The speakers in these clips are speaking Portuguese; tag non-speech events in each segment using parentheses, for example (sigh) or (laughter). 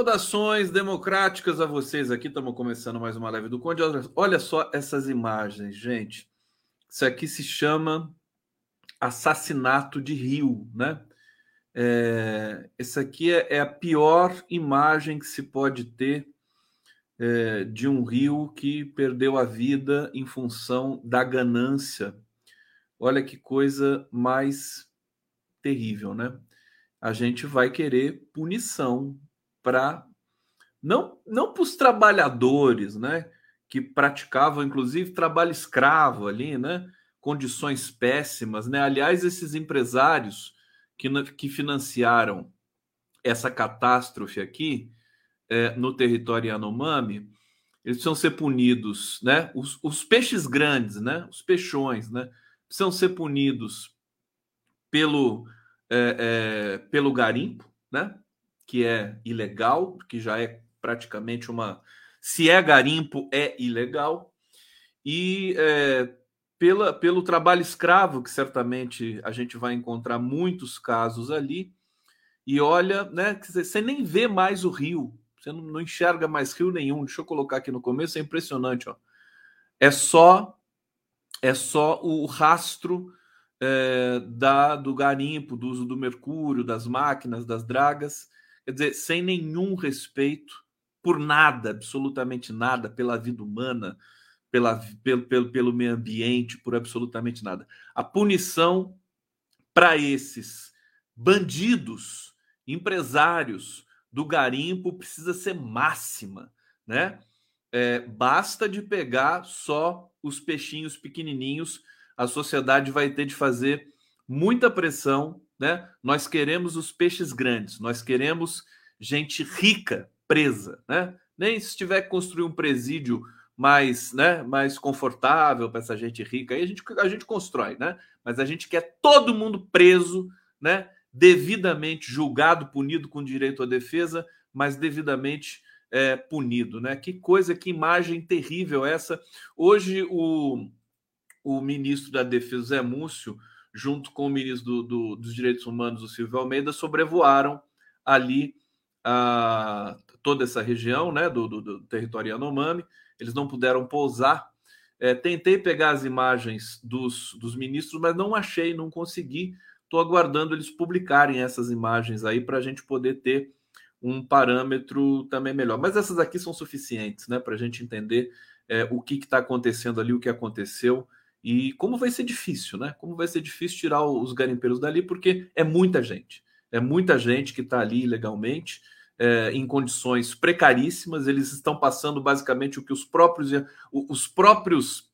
Saudações democráticas a vocês aqui. Estamos começando mais uma live do Conde. Olha só essas imagens, gente. Isso aqui se chama assassinato de Rio, né? É, essa aqui é, é, a pior imagem que se pode ter é, de um rio que perdeu a vida em função da ganância. Olha que coisa mais terrível, né? A gente vai querer punição para não não para os trabalhadores, né, que praticavam inclusive trabalho escravo ali, né, condições péssimas, né? Aliás, esses empresários que, que financiaram essa catástrofe aqui é, no território Yanomami, eles precisam ser punidos, né? Os, os peixes grandes, né? Os peixões, né? Precisam ser punidos pelo é, é, pelo garimpo, né? Que é ilegal, que já é praticamente uma. Se é garimpo, é ilegal. E é, pela, pelo trabalho escravo, que certamente a gente vai encontrar muitos casos ali. E olha, né, você nem vê mais o rio, você não, não enxerga mais rio nenhum. Deixa eu colocar aqui no começo, é impressionante, ó. É só é só o rastro é, da do garimpo, do uso do mercúrio, das máquinas, das dragas quer dizer, sem nenhum respeito por nada, absolutamente nada, pela vida humana, pela, pelo, pelo, pelo meio ambiente, por absolutamente nada. A punição para esses bandidos, empresários do garimpo precisa ser máxima, né? É, basta de pegar só os peixinhos pequenininhos, a sociedade vai ter de fazer muita pressão né? Nós queremos os peixes grandes, nós queremos gente rica presa, né? Nem se tiver que construir um presídio mais, né, mais confortável para essa gente rica, aí a gente, a gente constrói, né? Mas a gente quer todo mundo preso, né? Devidamente julgado, punido com direito à defesa, mas devidamente é, punido, né? Que coisa, que imagem terrível essa. Hoje o, o ministro da Defesa, Zé Múcio, junto com o ministro do, do, dos Direitos Humanos, o Silvio Almeida, sobrevoaram ali a, toda essa região né, do, do, do território Yanomami. Eles não puderam pousar. É, tentei pegar as imagens dos, dos ministros, mas não achei, não consegui. Estou aguardando eles publicarem essas imagens aí para a gente poder ter um parâmetro também melhor. Mas essas aqui são suficientes né, para a gente entender é, o que está acontecendo ali, o que aconteceu e como vai ser difícil, né? Como vai ser difícil tirar os garimpeiros dali, porque é muita gente. É muita gente que está ali ilegalmente, é, em condições precaríssimas. Eles estão passando basicamente o que os próprios, os próprios,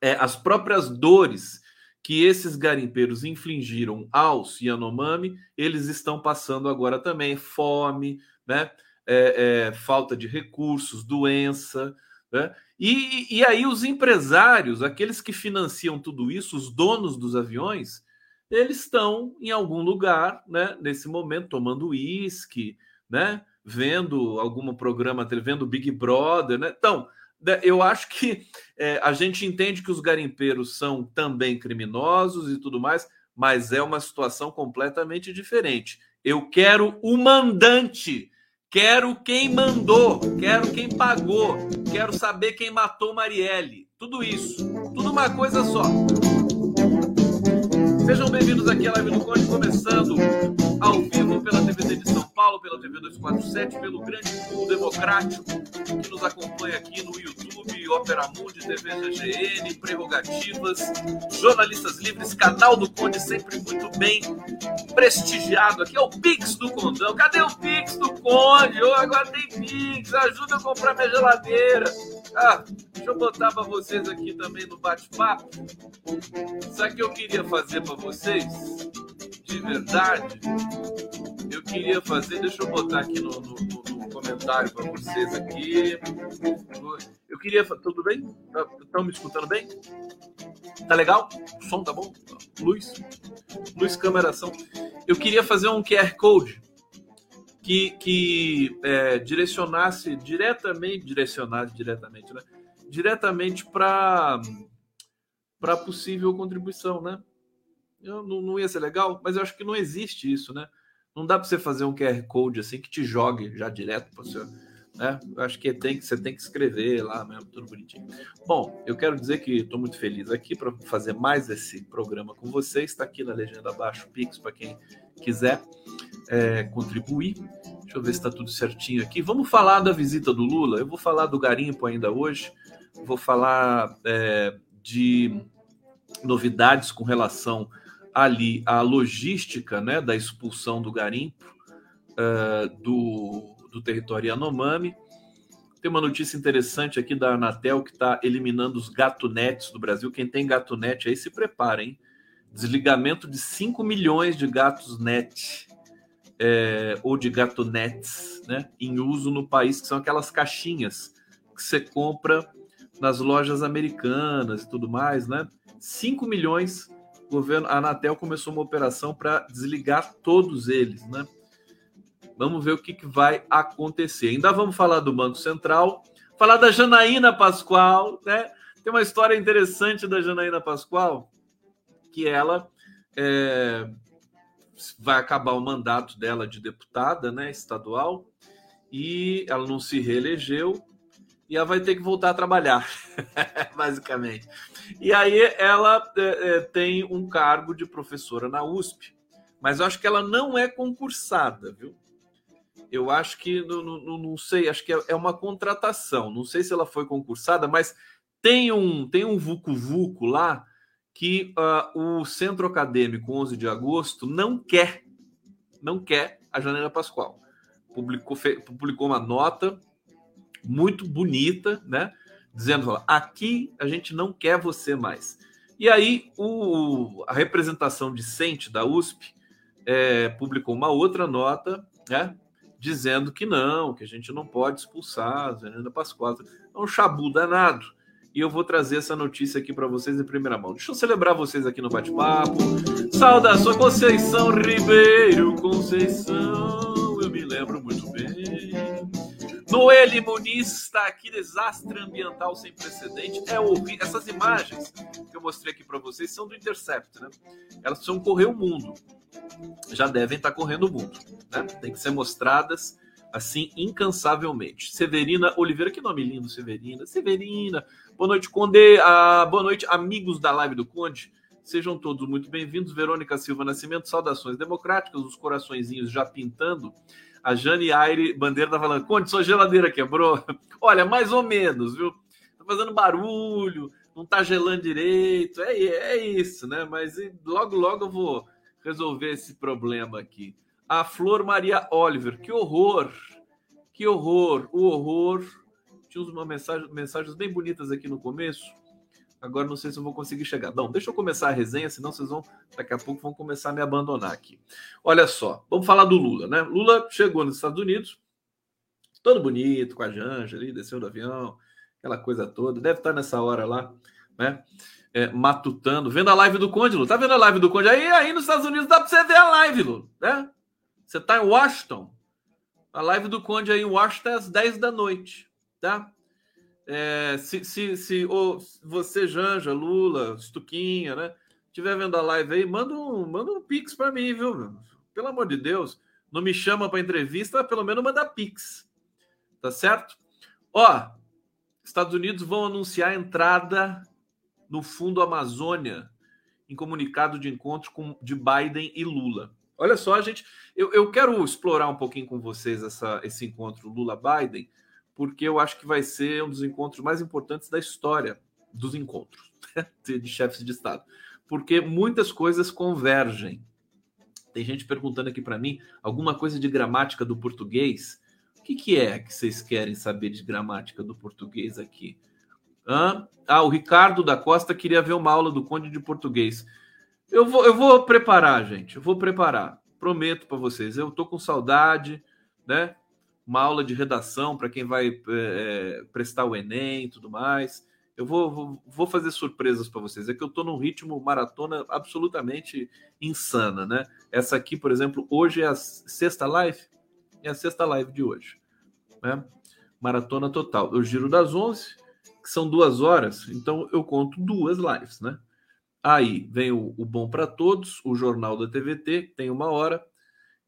é, as próprias dores que esses garimpeiros infligiram aos Yanomami, eles estão passando agora também. Fome, né? É, é falta de recursos, doença, né? E, e aí os empresários, aqueles que financiam tudo isso, os donos dos aviões, eles estão em algum lugar, né, nesse momento, tomando uísque, né, vendo algum programa, vendo Big Brother, né? Então, né, eu acho que é, a gente entende que os garimpeiros são também criminosos e tudo mais, mas é uma situação completamente diferente. Eu quero o mandante Quero quem mandou, quero quem pagou, quero saber quem matou Marielle. Tudo isso, tudo uma coisa só. Sejam bem-vindos aqui à Live do Conde, começando ao vivo pela TVD de São Paulo, pela TV 247, pelo grande pool democrático que nos acompanha aqui no YouTube, Opera Mundi, TV GGN, Prerrogativas, Jornalistas Livres, canal do Conde sempre muito bem prestigiado. Aqui é o Pix do Condão. Cadê o Pix do Conde? Oh, agora tem Pix, ajuda a comprar minha geladeira. Ah, deixa eu botar para vocês aqui também no bate-papo. Sabe o que eu queria fazer para vocês? De verdade, eu queria fazer, deixa eu botar aqui no, no, no comentário para vocês aqui. Eu queria, tudo bem? Estão tá, me escutando bem? Tá legal? O som tá bom? Luz, luz, câmera, ação. Eu queria fazer um QR code que, que é, direcionasse diretamente, direcionasse diretamente, né? Diretamente para para possível contribuição, né? Eu, não, não ia ser legal, mas eu acho que não existe isso, né? Não dá para você fazer um QR Code assim que te jogue já direto para você. Né? Eu acho que tem que você tem que escrever lá mesmo, tudo bonitinho. Bom, eu quero dizer que estou muito feliz aqui para fazer mais esse programa com vocês. Está aqui na legenda abaixo o Pix para quem quiser é, contribuir. Deixa eu ver se está tudo certinho aqui. Vamos falar da visita do Lula. Eu vou falar do garimpo ainda hoje. Vou falar é, de novidades com relação ali à logística né, da expulsão do garimpo uh, do, do território Yanomami. Tem uma notícia interessante aqui da Anatel que está eliminando os gatonetes do Brasil. Quem tem gatonete aí se prepara, hein? Desligamento de 5 milhões de gatos net é, ou de gatonetes né, em uso no país, que são aquelas caixinhas que você compra nas lojas americanas e tudo mais, né? 5 milhões o governo, a Anatel começou uma operação para desligar todos eles, né? Vamos ver o que, que, vai acontecer. Ainda vamos falar do Banco Central, falar da Janaína Pascoal, né? Tem uma história interessante da Janaína Pascoal, que ela é, vai acabar o mandato dela de deputada, né, estadual, e ela não se reelegeu e ela vai ter que voltar a trabalhar, (laughs) basicamente. E aí ela é, é, tem um cargo de professora na USP, mas eu acho que ela não é concursada, viu? Eu acho que, não, não, não sei, acho que é, é uma contratação. Não sei se ela foi concursada, mas tem um tem um Vucu Vucu lá que uh, o Centro Acadêmico 11 de agosto não quer, não quer a Janela Pascoal. Publicou, publicou uma nota muito bonita, né? Dizendo, aqui a gente não quer você mais. E aí o, a representação discente da USP é, publicou uma outra nota, né? Dizendo que não, que a gente não pode expulsar a Zanina Pascoal. É um chabu danado. E eu vou trazer essa notícia aqui para vocês em primeira mão. Deixa eu celebrar vocês aqui no bate-papo. Saudações, Conceição Ribeiro, Conceição, Noeli Muniz está aqui, desastre ambiental sem precedente. É horrível. Essas imagens que eu mostrei aqui para vocês são do Intercept, né? Elas precisam correr o mundo. Já devem estar correndo o mundo, né? Tem que ser mostradas assim incansavelmente. Severina Oliveira, que nome lindo, Severina. Severina, boa noite, Conde. Ah, boa noite, amigos da live do Conde. Sejam todos muito bem-vindos. Verônica Silva Nascimento, saudações democráticas, os coraçõezinhos já pintando. A Jane Aire Bandeira tá falando, Conde, sua geladeira quebrou. (laughs) Olha, mais ou menos, viu? Tá fazendo barulho, não tá gelando direito. É, é isso, né? Mas logo, logo eu vou resolver esse problema aqui. A Flor Maria Oliver, que horror! Que horror! O horror. Tinha uma mensagem, mensagens bem bonitas aqui no começo. Agora não sei se eu vou conseguir chegar. Não, deixa eu começar a resenha, senão vocês vão, daqui a pouco, vão começar a me abandonar aqui. Olha só, vamos falar do Lula, né? Lula chegou nos Estados Unidos, todo bonito, com a Janja ali, desceu do avião, aquela coisa toda. Deve estar nessa hora lá, né? É, matutando, vendo a live do Conde, Lula. Tá vendo a live do Conde? Aí, aí nos Estados Unidos dá para você ver a live, Lula, né? Você tá em Washington. A live do Conde aí em Washington é às 10 da noite, tá? É, se, se, se ou você, Janja, Lula, Stuquinha, né? Estiver vendo a live aí, manda um, manda um pix para mim, viu? Pelo amor de Deus. Não me chama para entrevista, pelo menos manda pix. Tá certo? Ó, Estados Unidos vão anunciar a entrada no Fundo Amazônia em comunicado de encontro com, de Biden e Lula. Olha só, gente, eu, eu quero explorar um pouquinho com vocês essa, esse encontro Lula-Biden, porque eu acho que vai ser um dos encontros mais importantes da história dos encontros (laughs) de chefes de Estado, porque muitas coisas convergem. Tem gente perguntando aqui para mim alguma coisa de gramática do português. O que, que é que vocês querem saber de gramática do português aqui? Hã? Ah, o Ricardo da Costa queria ver uma aula do Conde de Português. Eu vou, eu vou preparar, gente. Eu vou preparar. Prometo para vocês. Eu tô com saudade, né? Uma aula de redação para quem vai é, prestar o Enem e tudo mais. Eu vou, vou, vou fazer surpresas para vocês. É que eu estou num ritmo maratona absolutamente insana, né? Essa aqui, por exemplo, hoje é a sexta live. É a sexta live de hoje. Né? Maratona total. Eu giro das 11, que são duas horas, então eu conto duas lives, né? Aí vem o, o Bom para Todos, o Jornal da TVT, tem uma hora,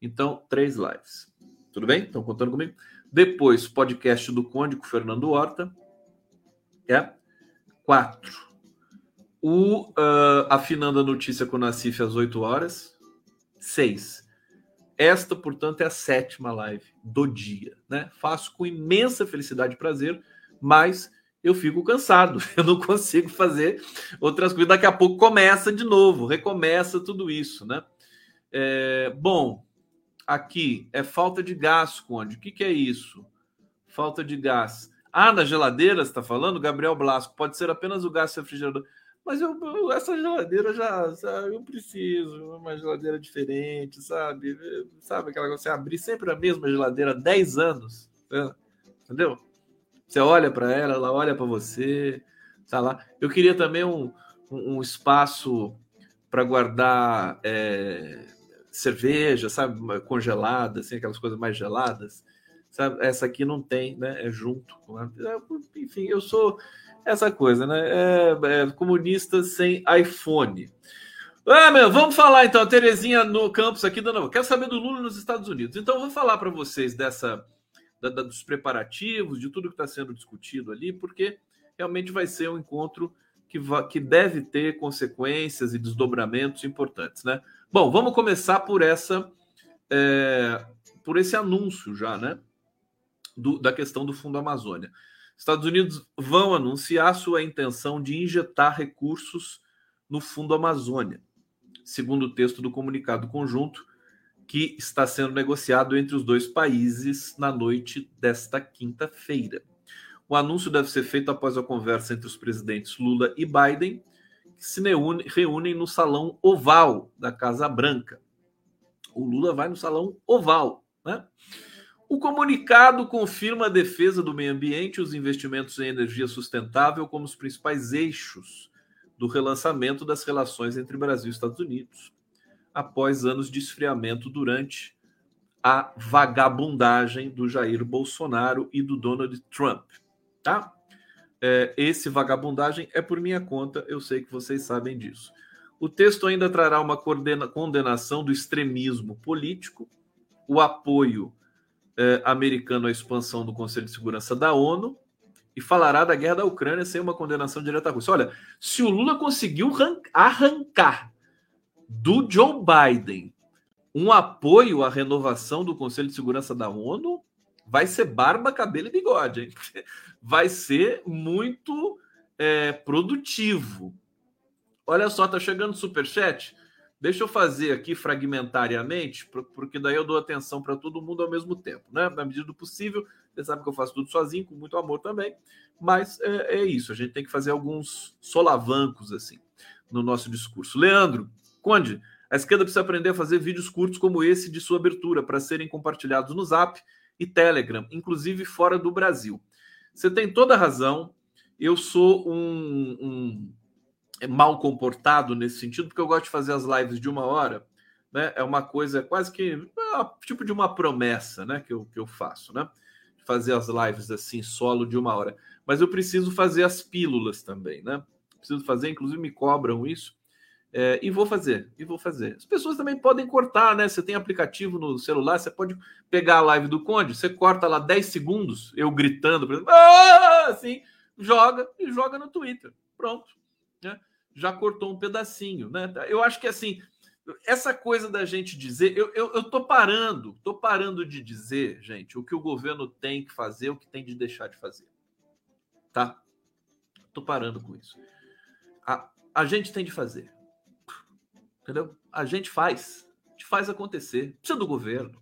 Então, três lives. Tudo bem? Estão contando comigo? Depois, podcast do Conde com Fernando Horta. É. Quatro. O uh, Afinando a Notícia com o Nacife às 8 horas. Seis. Esta, portanto, é a sétima live do dia. Né? Faço com imensa felicidade e prazer, mas eu fico cansado. (laughs) Eu não consigo fazer outras coisas. Daqui a pouco começa de novo, recomeça tudo isso. Né? É, bom, aqui é falta de gás, Conde. O que, que é isso? Falta de gás. Ah, na geladeira, está falando? Gabriel Blasco. Pode ser apenas o gás refrigerador. Mas eu, eu, essa geladeira já, sabe, eu preciso, uma geladeira diferente, sabe? Sabe aquela coisa, você abrir sempre a mesma geladeira há 10 anos, né? entendeu? Você olha para ela, ela olha para você, tá lá. Eu queria também um, um, um espaço para guardar é, cerveja, sabe, congelada, assim, aquelas coisas mais geladas. Sabe? Essa aqui não tem, né? É junto. Enfim, eu sou essa coisa, né? É, é, comunista sem iPhone. Ah, meu, vamos falar então, Terezinha no campus aqui dando. Quero saber do Lula nos Estados Unidos. Então, eu vou falar para vocês dessa da, da, dos preparativos, de tudo que está sendo discutido ali, porque realmente vai ser um encontro que, va, que deve ter consequências e desdobramentos importantes, né? Bom, vamos começar por essa é, por esse anúncio já, né? Do, da questão do Fundo Amazônia. Estados Unidos vão anunciar sua intenção de injetar recursos no Fundo Amazônia, segundo o texto do comunicado conjunto que está sendo negociado entre os dois países na noite desta quinta-feira. O anúncio deve ser feito após a conversa entre os presidentes Lula e Biden, se reúnem no Salão Oval da Casa Branca. O Lula vai no Salão Oval, né? O comunicado confirma a defesa do meio ambiente e os investimentos em energia sustentável como os principais eixos do relançamento das relações entre Brasil e Estados Unidos, após anos de esfriamento durante a vagabundagem do Jair Bolsonaro e do Donald Trump. Tá? É, esse vagabundagem é por minha conta, eu sei que vocês sabem disso. O texto ainda trará uma condenação do extremismo político, o apoio eh, americano à expansão do Conselho de Segurança da ONU e falará da guerra da Ucrânia sem uma condenação direta à Rússia. Olha, se o Lula conseguiu arrancar do Joe Biden um apoio à renovação do Conselho de Segurança da ONU, vai ser barba, cabelo e bigode. Hein? Vai ser muito é, produtivo. Olha só, tá chegando o superchat. Deixa eu fazer aqui fragmentariamente, porque daí eu dou atenção para todo mundo ao mesmo tempo, né? Na medida do possível, você sabe que eu faço tudo sozinho, com muito amor também, mas é, é isso, a gente tem que fazer alguns solavancos assim no nosso discurso. Leandro, Conde, a esquerda precisa aprender a fazer vídeos curtos como esse de sua abertura para serem compartilhados no Zap e Telegram, inclusive fora do Brasil. Você tem toda a razão. Eu sou um, um mal comportado nesse sentido, porque eu gosto de fazer as lives de uma hora, né? É uma coisa quase que é tipo de uma promessa, né? Que eu, que eu faço, né? Fazer as lives assim, solo de uma hora. Mas eu preciso fazer as pílulas também, né? Preciso fazer, inclusive me cobram isso. É, e vou fazer, e vou fazer. As pessoas também podem cortar, né? Você tem aplicativo no celular, você pode pegar a live do Conde, você corta lá 10 segundos, eu gritando, por exemplo, ah! assim, joga e joga no Twitter. Pronto. Né? já cortou um pedacinho, né? Eu acho que assim, essa coisa da gente dizer, eu, eu, eu tô parando, tô parando de dizer, gente, o que o governo tem que fazer, o que tem de deixar de fazer. Tá? Tô parando com isso. A, a gente tem de fazer. Entendeu? A gente faz. A gente faz acontecer. Precisa do governo.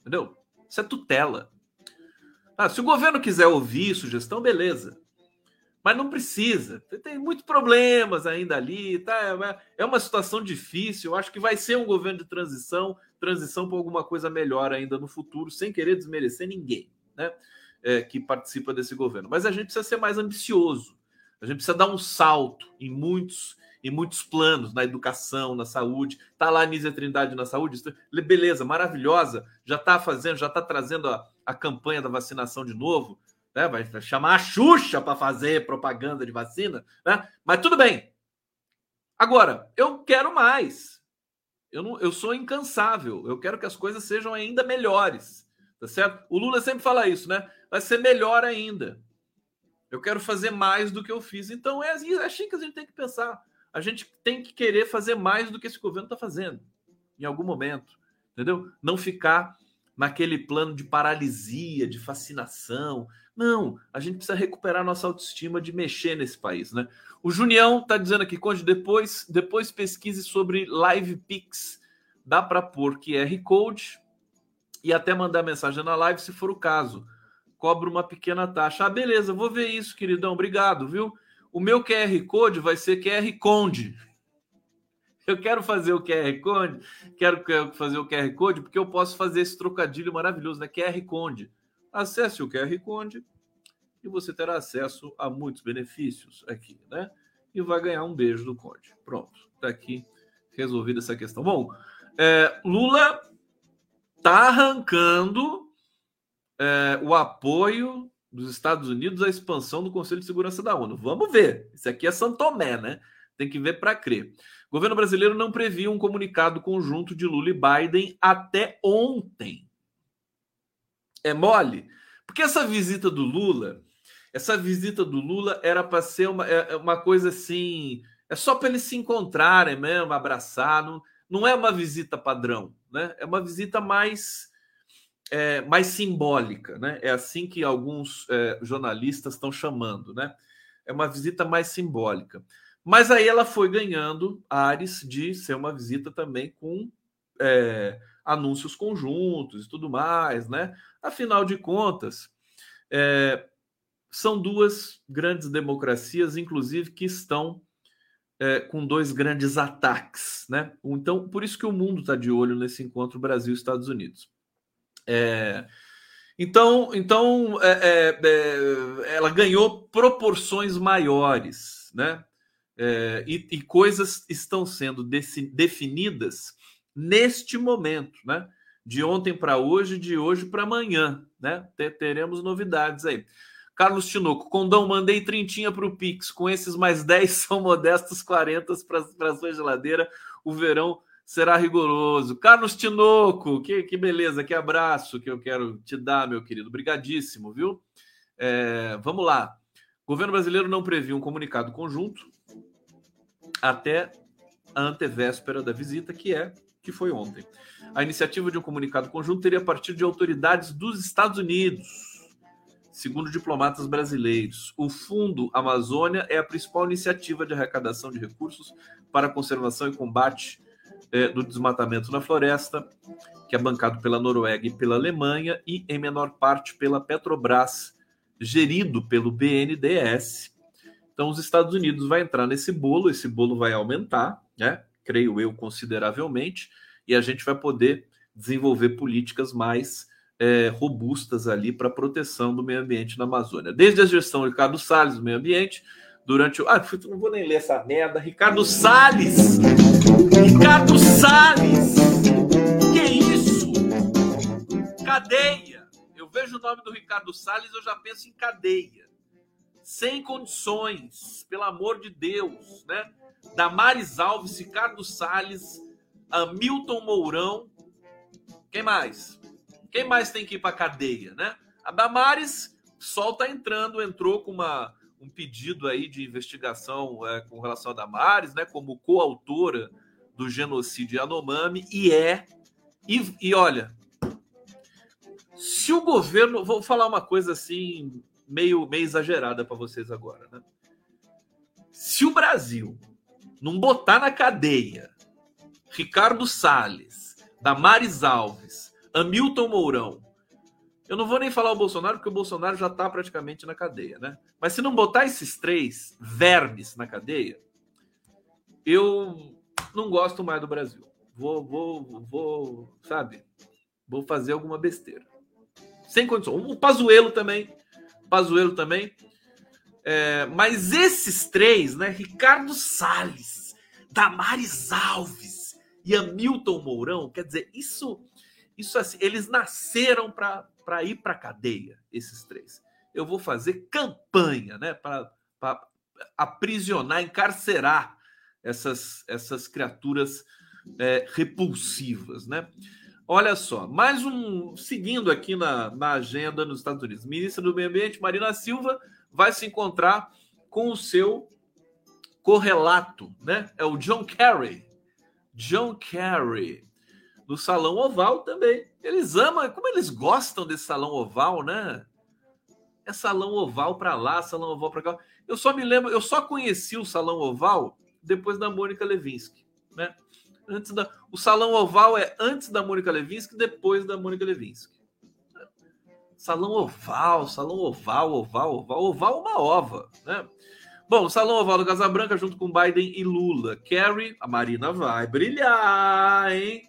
Entendeu? Isso é tutela. Ah, se o governo quiser ouvir sugestão, beleza mas não precisa. Tem muitos problemas ainda ali, tá? É uma situação difícil. Eu acho que vai ser um governo de transição, transição para alguma coisa melhor ainda no futuro, sem querer desmerecer ninguém, né? É, que participa desse governo. Mas a gente precisa ser mais ambicioso. A gente precisa dar um salto em muitos em muitos planos, na educação, na saúde. Tá lá a Nízia Trindade na saúde, beleza, maravilhosa. Já está fazendo, já está trazendo a, a campanha da vacinação de novo né? vai chamar a Xuxa para fazer propaganda de vacina, né? mas tudo bem. Agora, eu quero mais. Eu, não, eu sou incansável. Eu quero que as coisas sejam ainda melhores. Tá certo? O Lula sempre fala isso, né? Vai ser melhor ainda. Eu quero fazer mais do que eu fiz. Então é, assim, é assim que a gente tem que pensar. A gente tem que querer fazer mais do que esse governo está fazendo, em algum momento. Entendeu? Não ficar naquele plano de paralisia, de fascinação. Não, a gente precisa recuperar nossa autoestima de mexer nesse país, né? O Junião está dizendo aqui, Conde, depois, depois pesquise sobre Live Pix. Dá para pôr QR Code e até mandar mensagem na live se for o caso. Cobra uma pequena taxa. Ah, beleza, vou ver isso, queridão. Obrigado, viu? O meu QR Code vai ser QR Conde. Eu quero fazer o QR Code, quero fazer o QR Code porque eu posso fazer esse trocadilho maravilhoso, né? QR Conde. Acesse o QR Code e você terá acesso a muitos benefícios aqui, né? E vai ganhar um beijo do Conde. Pronto, tá aqui resolvida essa questão. Bom, é, Lula tá arrancando é, o apoio dos Estados Unidos à expansão do Conselho de Segurança da ONU. Vamos ver. Isso aqui é São Tomé, né? Tem que ver para crer. O governo brasileiro não previa um comunicado conjunto de Lula e Biden até ontem. É mole? Porque essa visita do Lula essa visita do Lula era para ser uma, é, é uma coisa assim. É só para eles se encontrarem mesmo, abraçar. Não, não é uma visita padrão, né? É uma visita mais, é, mais simbólica, né? É assim que alguns é, jornalistas estão chamando, né? É uma visita mais simbólica. Mas aí ela foi ganhando ares de ser uma visita também com é, anúncios conjuntos e tudo mais, né? Afinal de contas, é, são duas grandes democracias, inclusive, que estão é, com dois grandes ataques, né? Então, por isso que o mundo está de olho nesse encontro Brasil Estados Unidos. É, então, então é, é, é ela ganhou proporções maiores, né? É, e, e, coisas estão sendo definidas neste momento, né? De ontem para hoje, de hoje para amanhã, né? Teremos novidades aí. Carlos Tinoco, Condão, mandei trintinha para o Pix. Com esses mais 10 (laughs) são modestos 40 para a sua geladeira. O verão será rigoroso. Carlos Tinoco, que, que beleza, que abraço que eu quero te dar, meu querido. Obrigadíssimo, viu? É, vamos lá. O governo brasileiro não previu um comunicado conjunto até a antevéspera da visita, que é que foi ontem. A iniciativa de um comunicado conjunto teria a partir de autoridades dos Estados Unidos Segundo diplomatas brasileiros, o Fundo Amazônia é a principal iniciativa de arrecadação de recursos para conservação e combate é, do desmatamento na floresta, que é bancado pela Noruega e pela Alemanha e, em menor parte, pela Petrobras, gerido pelo BNDES. Então, os Estados Unidos vai entrar nesse bolo, esse bolo vai aumentar, né? creio eu, consideravelmente, e a gente vai poder desenvolver políticas mais é, robustas ali para proteção do meio ambiente na Amazônia. Desde a gestão de Ricardo Salles do meio ambiente, durante o. Ah, não vou nem ler essa merda. Ricardo Salles! Ricardo Salles! Que isso? Cadeia! Eu vejo o nome do Ricardo Salles, eu já penso em cadeia. Sem condições, pelo amor de Deus, né? Damares Alves, Ricardo Salles, Hamilton Mourão. Quem mais? Quem mais tem que ir para cadeia, né? A Damares, Sol está entrando, entrou com uma, um pedido aí de investigação é, com relação a Damares, né? Como coautora do genocídio Yanomami e é e, e olha, se o governo, vou falar uma coisa assim meio meio exagerada para vocês agora, né? Se o Brasil não botar na cadeia Ricardo Salles, Damares Alves Hamilton Mourão. Eu não vou nem falar o Bolsonaro, porque o Bolsonaro já está praticamente na cadeia, né? Mas se não botar esses três vermes na cadeia, eu não gosto mais do Brasil. Vou, vou, vou, sabe? Vou fazer alguma besteira. Sem condição. O Pazuelo também. Pazuelo também. É, mas esses três, né? Ricardo Salles, Damares Alves e Hamilton Mourão, quer dizer, isso isso assim, eles nasceram para ir para a cadeia, esses três. Eu vou fazer campanha né, para aprisionar, encarcerar essas, essas criaturas é, repulsivas, né? Olha só, mais um. Seguindo aqui na, na agenda nos Estados Unidos, ministra do Meio Ambiente, Marina Silva, vai se encontrar com o seu correlato, né? É o John Kerry. John Kerry. No Salão Oval também. Eles amam, como eles gostam desse Salão Oval, né? É Salão Oval para lá, Salão Oval para cá. Eu só me lembro, eu só conheci o Salão Oval depois da Mônica Levinsky, né? Antes da, o Salão Oval é antes da Mônica Levinsky, depois da Mônica Levinsky. Salão Oval, Salão Oval, Oval, Oval, Oval, uma ova, né? Bom, Salão Oval do Casa Branca junto com Biden e Lula. Kerry, a Marina vai brilhar, hein?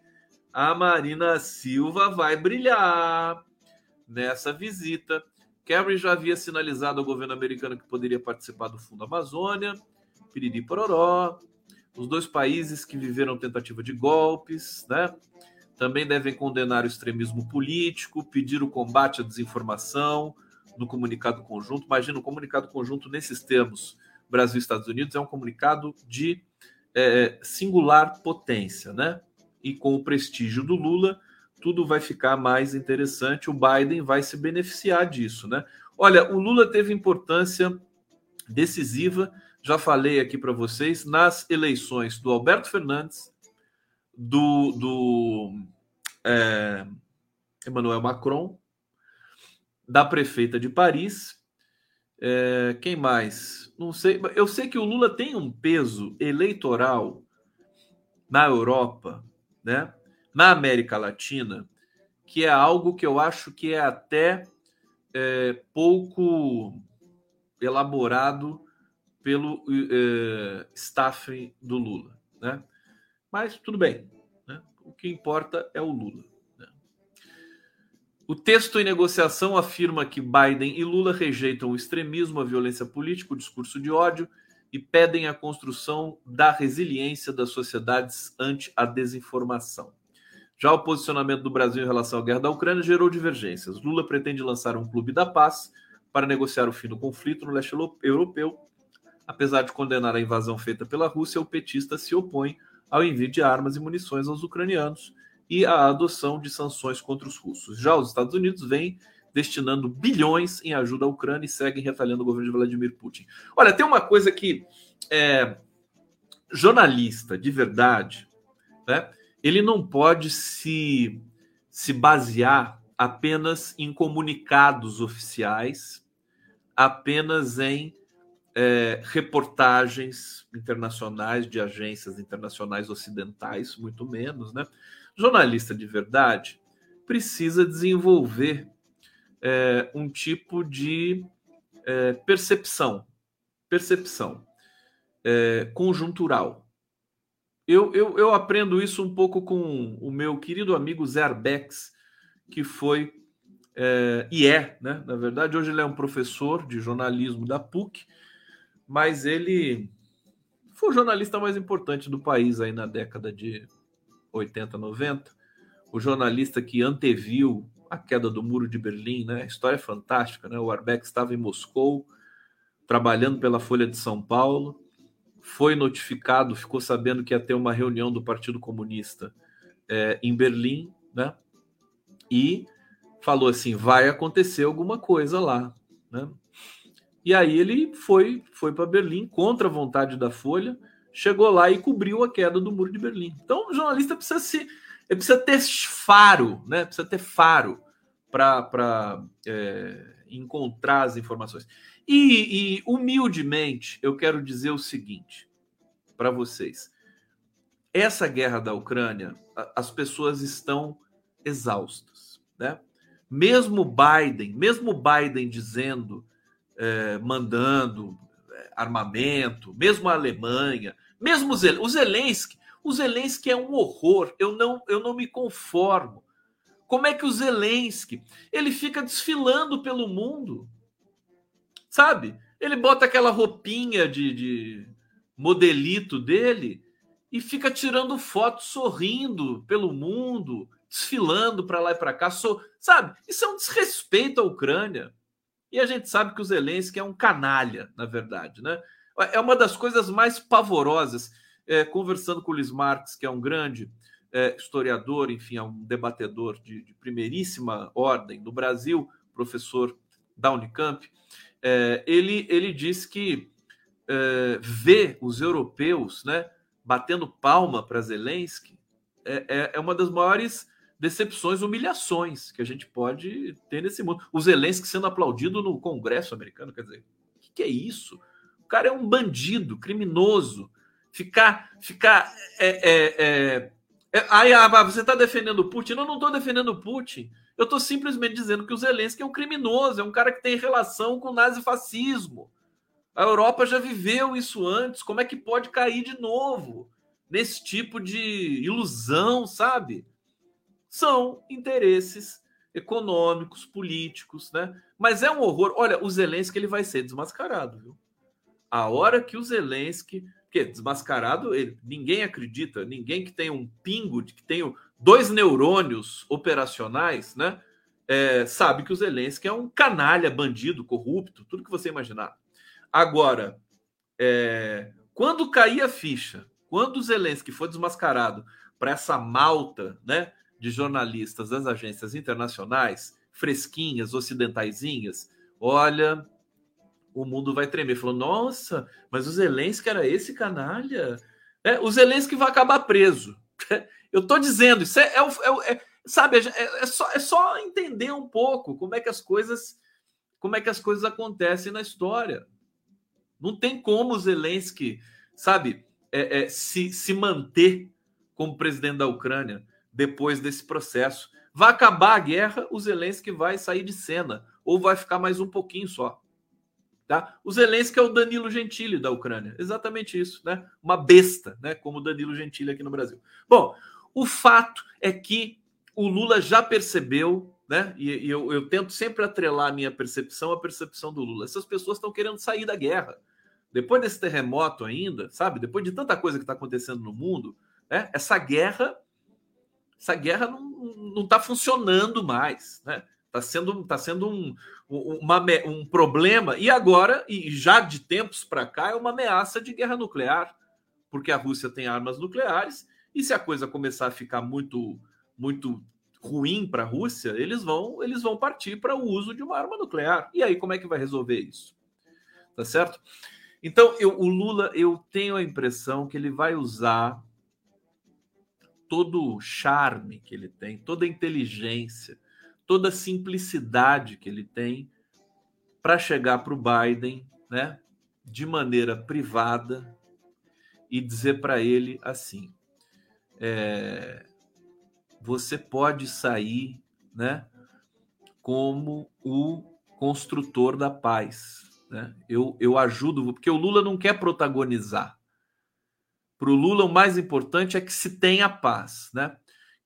A Marina Silva vai brilhar nessa visita. Kerry já havia sinalizado ao governo americano que poderia participar do Fundo Amazônia, Piriri Pororó. Os dois países que viveram tentativa de golpes, né? Também devem condenar o extremismo político, pedir o combate à desinformação no comunicado conjunto. Imagina, o comunicado conjunto nesses termos, Brasil e Estados Unidos, é um comunicado de é, singular potência, né? E com o prestígio do Lula, tudo vai ficar mais interessante. O Biden vai se beneficiar disso, né? Olha, o Lula teve importância decisiva, já falei aqui para vocês, nas eleições do Alberto Fernandes do, do é, Emmanuel Macron, da prefeita de Paris. É, quem mais? Não sei. Eu sei que o Lula tem um peso eleitoral na Europa, né? na América Latina, que é algo que eu acho que é até é, pouco elaborado pelo é, staff do Lula. Né? Mas tudo bem. Né? O que importa é o Lula. Né? O texto em negociação afirma que Biden e Lula rejeitam o extremismo, a violência política, o discurso de ódio e pedem a construção da resiliência das sociedades ante a desinformação. Já o posicionamento do Brasil em relação à guerra da Ucrânia gerou divergências. Lula pretende lançar um clube da paz para negociar o fim do conflito no leste europeu. Apesar de condenar a invasão feita pela Rússia, o petista se opõe ao envio de armas e munições aos ucranianos e à adoção de sanções contra os russos. Já os Estados Unidos vêm destinando bilhões em ajuda à Ucrânia e seguem retalhando o governo de Vladimir Putin. Olha, tem uma coisa que é, jornalista de verdade, né, ele não pode se, se basear apenas em comunicados oficiais, apenas em é, reportagens internacionais de agências internacionais ocidentais, muito menos, né? Jornalista de verdade precisa desenvolver é, um tipo de é, percepção, percepção é, conjuntural. Eu, eu, eu aprendo isso um pouco com o meu querido amigo Zé Arbex, que foi é, e é, né? Na verdade, hoje ele é um professor de jornalismo da PUC mas ele foi o jornalista mais importante do país aí na década de 80, 90. O jornalista que anteviu a queda do muro de Berlim, né? História é fantástica, né? O Arbeck estava em Moscou, trabalhando pela Folha de São Paulo, foi notificado, ficou sabendo que ia ter uma reunião do Partido Comunista é, em Berlim, né? E falou assim: vai acontecer alguma coisa lá, né? E aí ele foi, foi para Berlim contra a vontade da Folha, chegou lá e cobriu a queda do muro de Berlim. Então o jornalista precisa se precisa ter faro, né? Precisa ter faro para é, encontrar as informações. E, e humildemente eu quero dizer o seguinte para vocês: essa guerra da Ucrânia, as pessoas estão exaustas, né? Mesmo Biden, mesmo Biden dizendo é, mandando é, armamento, mesmo a Alemanha, mesmo o Zelensky. O Zelensky é um horror. Eu não, eu não me conformo. Como é que o Zelensky ele fica desfilando pelo mundo? Sabe? Ele bota aquela roupinha de, de modelito dele e fica tirando foto sorrindo pelo mundo, desfilando para lá e para cá. So, sabe? Isso é um desrespeito à Ucrânia. E a gente sabe que o Zelensky é um canalha, na verdade, né? É uma das coisas mais pavorosas. É, conversando com o Luiz Marques, que é um grande é, historiador, enfim, é um debatedor de, de, primeiríssima ordem do Brasil, professor da Unicamp, é, ele, ele disse que é, ver os europeus né, batendo palma para Zelensky é, é, é, uma das maiores decepções, humilhações que a gente pode ter nesse mundo. O Zelensky sendo aplaudido no Congresso americano, quer dizer, o que, que é isso? O cara é um bandido, criminoso. Ficar, ficar é, é, é é, aí ah, você está defendendo o Putin? Eu não estou defendendo o Putin. Eu estou simplesmente dizendo que o Zelensky é um criminoso, é um cara que tem relação com o nazifascismo. A Europa já viveu isso antes. Como é que pode cair de novo nesse tipo de ilusão, sabe? São interesses econômicos, políticos, né? Mas é um horror. Olha, o Zelensky ele vai ser desmascarado, viu? A hora que o Zelensky porque desmascarado, ele, ninguém acredita, ninguém que tem um pingo, que tem dois neurônios operacionais, né? É, sabe que o Zelensky é um canalha, bandido, corrupto, tudo que você imaginar. Agora, é, quando cair a ficha, quando o Zelensky for desmascarado para essa malta né, de jornalistas das agências internacionais, fresquinhas, ocidentaisinhas, olha, o mundo vai tremer. Falou, nossa, mas o Zelensky era esse canalha? É, o Zelensky vai acabar preso. (laughs) Eu tô dizendo, isso é, é, é sabe, é, é, só, é só entender um pouco como é que as coisas como é que as coisas acontecem na história. Não tem como o Zelensky, sabe, é, é, se, se manter como presidente da Ucrânia depois desse processo. Vai acabar a guerra, o Zelensky vai sair de cena, ou vai ficar mais um pouquinho só. Tá? O Zelensky é o Danilo Gentili da Ucrânia. Exatamente isso, né? Uma besta, né? Como o Danilo Gentili aqui no Brasil. Bom, o fato é que o Lula já percebeu, né? E, e eu, eu, tento sempre atrelar a minha percepção à percepção do Lula. Essas pessoas estão querendo sair da guerra. Depois desse terremoto ainda, sabe? Depois de tanta coisa que está acontecendo no mundo, né? Essa guerra, essa guerra não está funcionando mais, né? Está sendo, tá sendo um, uma, um problema, e agora, e já de tempos para cá, é uma ameaça de guerra nuclear, porque a Rússia tem armas nucleares, e se a coisa começar a ficar muito, muito ruim para a Rússia, eles vão, eles vão partir para o uso de uma arma nuclear. E aí, como é que vai resolver isso? Tá certo? Então, eu, o Lula, eu tenho a impressão que ele vai usar todo o charme que ele tem, toda a inteligência, toda a simplicidade que ele tem para chegar para o Biden, né, de maneira privada e dizer para ele assim: é, você pode sair, né, como o construtor da paz. Né? Eu, eu ajudo, porque o Lula não quer protagonizar. Para o Lula, o mais importante é que se tenha paz. Né?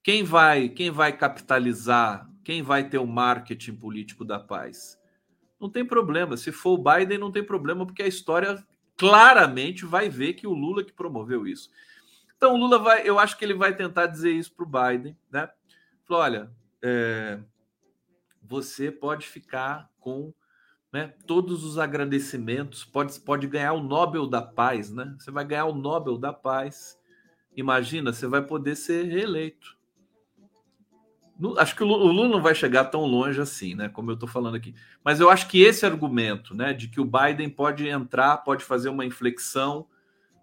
Quem vai, quem vai capitalizar quem vai ter o marketing político da paz? Não tem problema. Se for o Biden, não tem problema, porque a história claramente vai ver que o Lula que promoveu isso. Então, o Lula vai, eu acho que ele vai tentar dizer isso para o Biden, né? Falou: olha, é, você pode ficar com né, todos os agradecimentos, pode, pode ganhar o Nobel da Paz, né? Você vai ganhar o Nobel da Paz. Imagina, você vai poder ser reeleito acho que o Lula não vai chegar tão longe assim, né? Como eu estou falando aqui. Mas eu acho que esse argumento, né, de que o Biden pode entrar, pode fazer uma inflexão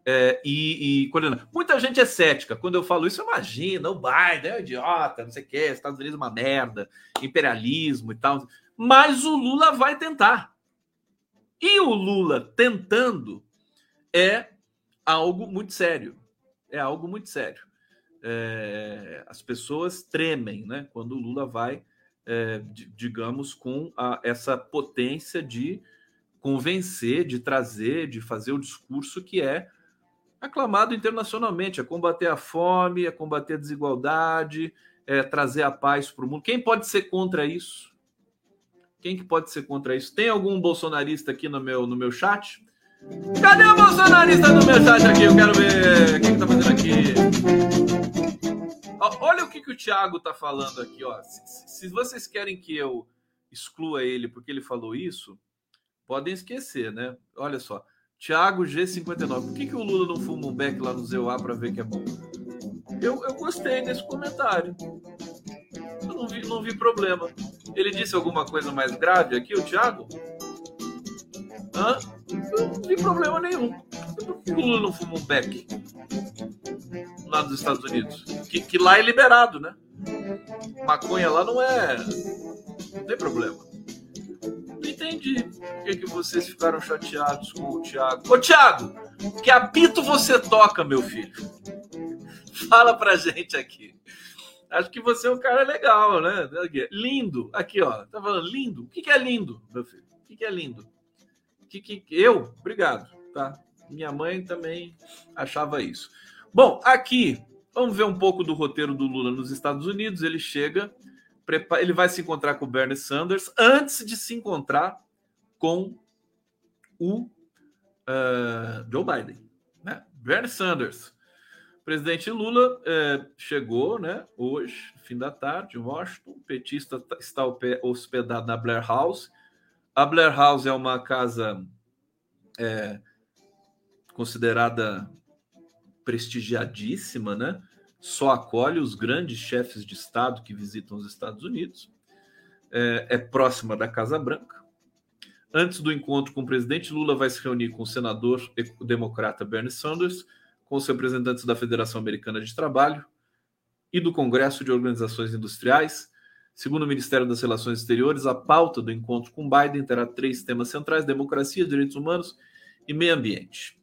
é, e, e muita gente é cética. Quando eu falo isso, imagina, o Biden é um idiota, não sei o quê, Estados Unidos é uma merda, imperialismo e tal. Mas o Lula vai tentar. E o Lula tentando é algo muito sério. É algo muito sério é, as pessoas tremem né, quando o Lula vai, é, digamos, com a, essa potência de convencer, de trazer, de fazer o discurso que é aclamado internacionalmente, é combater a fome, é combater a desigualdade, é trazer a paz para o mundo. Quem pode ser contra isso? Quem que pode ser contra isso? Tem algum bolsonarista aqui no meu, no meu chat? Cadê o bolsonarista no meu chat aqui? Eu quero ver o que está fazendo aqui. Thiago está falando aqui. Ó. Se, se, vocês querem que eu exclua ele porque ele falou isso, podem esquecer, né? Olha só. Tiago G59. Por que, que o Lula não fuma um beck lá no ZEUA para ver que é bom? Eu, eu gostei desse comentário. Eu não vi, não vi problema. Ele disse alguma coisa mais grave aqui, o Tiago? Hã? Eu não vi problema nenhum. Por que o Lula não fuma um beck? Lá nos Estados Unidos. Que, que lá é liberado, né? Maconha lá não é. Não tem problema. Não entendi por que, que vocês ficaram chateados com o Thiago. Ô, Thiago, que apito você toca, meu filho? (laughs) Fala pra gente aqui. Acho que você é um cara legal, né? Lindo. Aqui, ó. Tá falando lindo? O que, que é lindo, meu filho? O que, que é lindo? que, que eu? Obrigado, tá? Minha mãe também achava isso. Bom, aqui vamos ver um pouco do roteiro do Lula nos Estados Unidos. Ele chega, ele vai se encontrar com o Bernie Sanders antes de se encontrar com o uh, Joe Biden, né? Bernie Sanders. O presidente Lula eh, chegou, né? Hoje, fim da tarde, em Washington. O petista está hospedado na Blair House a Blair House é uma casa é, considerada prestigiadíssima, né? Só acolhe os grandes chefes de Estado que visitam os Estados Unidos. É, é próxima da Casa Branca. Antes do encontro com o presidente, Lula vai se reunir com o senador democrata Bernie Sanders, com os representantes da Federação Americana de Trabalho e do Congresso de Organizações Industriais, Segundo o Ministério das Relações Exteriores, a pauta do encontro com Biden terá três temas centrais: democracia, direitos humanos e meio ambiente.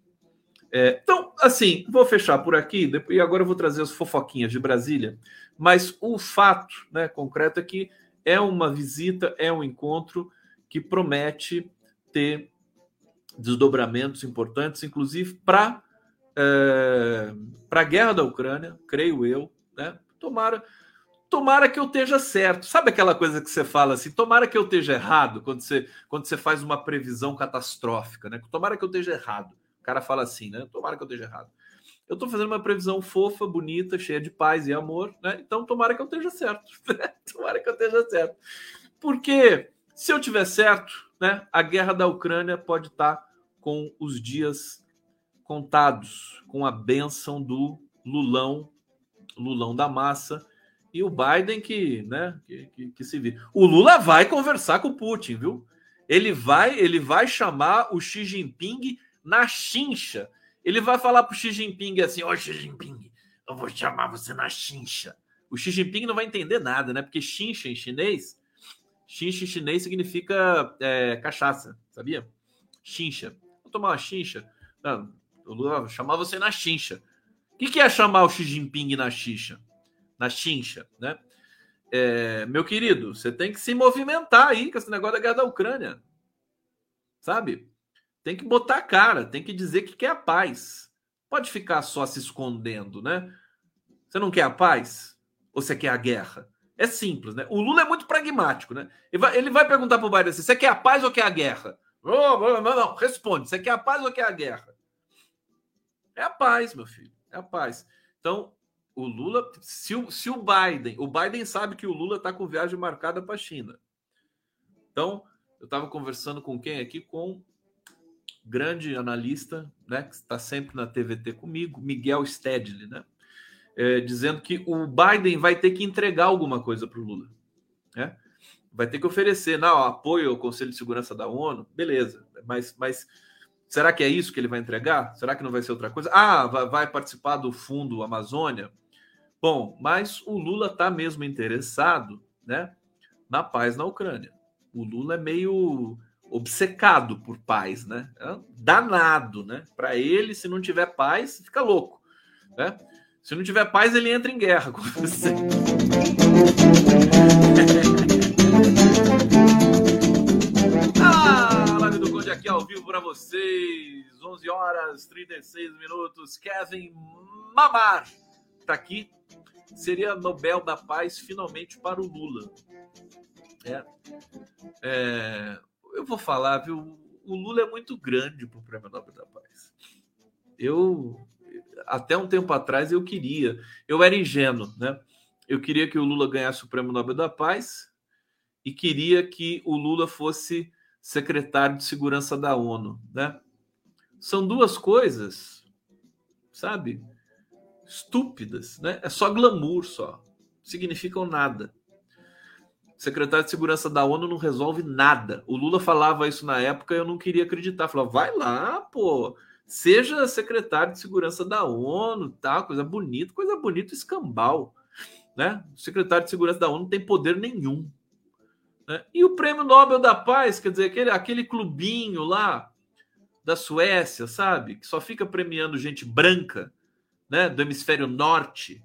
É, então, assim, vou fechar por aqui e agora eu vou trazer as fofoquinhas de Brasília. Mas o fato né, concreto é que é uma visita, é um encontro que promete ter desdobramentos importantes, inclusive para é, a guerra da Ucrânia, creio eu. Né? Tomara tomara que eu esteja certo. Sabe aquela coisa que você fala assim, tomara que eu esteja errado, quando você, quando você faz uma previsão catastrófica, né? Tomara que eu esteja errado. Cara fala assim, né? Tomara que eu esteja errado. Eu estou fazendo uma previsão fofa, bonita, cheia de paz e amor, né? Então tomara que eu esteja certo. (laughs) tomara que eu esteja certo. Porque se eu tiver certo, né? A guerra da Ucrânia pode estar com os dias contados, com a benção do Lulão, Lulão da massa, e o Biden que, né, que, que, que, se vira. O Lula vai conversar com o Putin, viu? Ele vai, ele vai chamar o Xi Jinping na chincha. Ele vai falar para o Xi Jinping assim: Ô Xi Jinping, eu vou chamar você na chincha. O Xi Jinping não vai entender nada, né? Porque chincha em chinês, chincha em chinês significa é, cachaça, sabia? Chincha. Vou tomar uma chincha. Não, chamar você na chincha. O que, que é chamar o Xi Jinping na chincha? na chincha, né? É, meu querido, você tem que se movimentar aí com esse negócio da guerra da Ucrânia. Sabe? Tem que botar a cara, tem que dizer que quer a paz. Pode ficar só se escondendo, né? Você não quer a paz? Ou você quer a guerra? É simples, né? O Lula é muito pragmático, né? Ele vai, ele vai perguntar para o Biden assim: você quer a paz ou quer a guerra? Não, não, não, responde: você quer a paz ou quer a guerra? É a paz, meu filho, é a paz. Então, o Lula, se o, se o Biden, o Biden sabe que o Lula está com viagem marcada para a China. Então, eu estava conversando com quem aqui? Com grande analista, né, que está sempre na TVT comigo, Miguel Stedley, né, é, dizendo que o Biden vai ter que entregar alguma coisa para o Lula, né? Vai ter que oferecer, não, apoio ao Conselho de Segurança da ONU, beleza, mas, mas será que é isso que ele vai entregar? Será que não vai ser outra coisa? Ah, vai, participar do Fundo Amazônia? Bom, mas o Lula está mesmo interessado né, na paz na Ucrânia. O Lula é meio obcecado por paz, né? É danado, né? Para ele, se não tiver paz, fica louco, né? Se não tiver paz, ele entra em guerra com você. (laughs) ah, live do Conde aqui ao vivo para vocês. 11 horas 36 minutos. Kevin Mamar está aqui seria Nobel da Paz finalmente para o Lula. É, é, eu vou falar, viu? O Lula é muito grande para o Prêmio Nobel da Paz. Eu, até um tempo atrás, eu queria, eu era ingênuo, né? Eu queria que o Lula ganhasse o Prêmio Nobel da Paz e queria que o Lula fosse secretário de Segurança da ONU, né? São duas coisas, sabe? Estúpidas, né? É só glamour só. Significam nada. Secretário de Segurança da ONU não resolve nada. O Lula falava isso na época e eu não queria acreditar. Falava, vai lá, pô, seja secretário de Segurança da ONU, tá? Coisa bonita, coisa bonita, escambau. Né? O secretário de Segurança da ONU não tem poder nenhum. Né? E o Prêmio Nobel da Paz, quer dizer, aquele, aquele clubinho lá da Suécia, sabe? Que só fica premiando gente branca, né? Do hemisfério norte,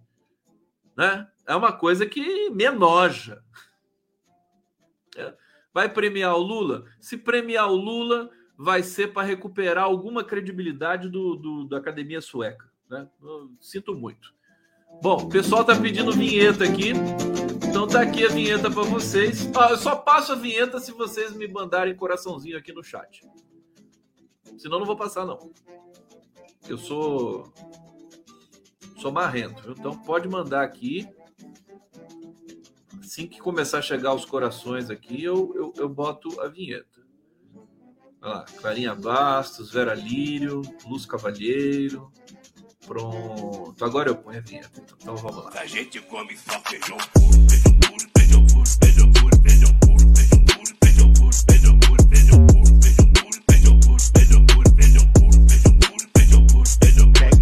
né? É uma coisa que me enoja. Vai premiar o Lula? Se premiar o Lula, vai ser para recuperar alguma credibilidade do, do, da academia sueca. Né? Sinto muito. Bom, o pessoal tá pedindo vinheta aqui. Então tá aqui a vinheta para vocês. Ah, eu só passo a vinheta se vocês me mandarem coraçãozinho aqui no chat. Senão não vou passar não. Eu sou sou marrento, então pode mandar aqui. Assim que começar a chegar os corações aqui, eu, eu, eu boto a vinheta. Olha lá, Clarinha Bastos, Vera Lírio, Luz Cavalheiro, Pronto, agora eu ponho a vinheta. Então, então vamos lá. A gente come só feijão puro, feijão puro, feijão puro, feijão puro, feijão puro, feijão puro, feijão puro, feijão puro,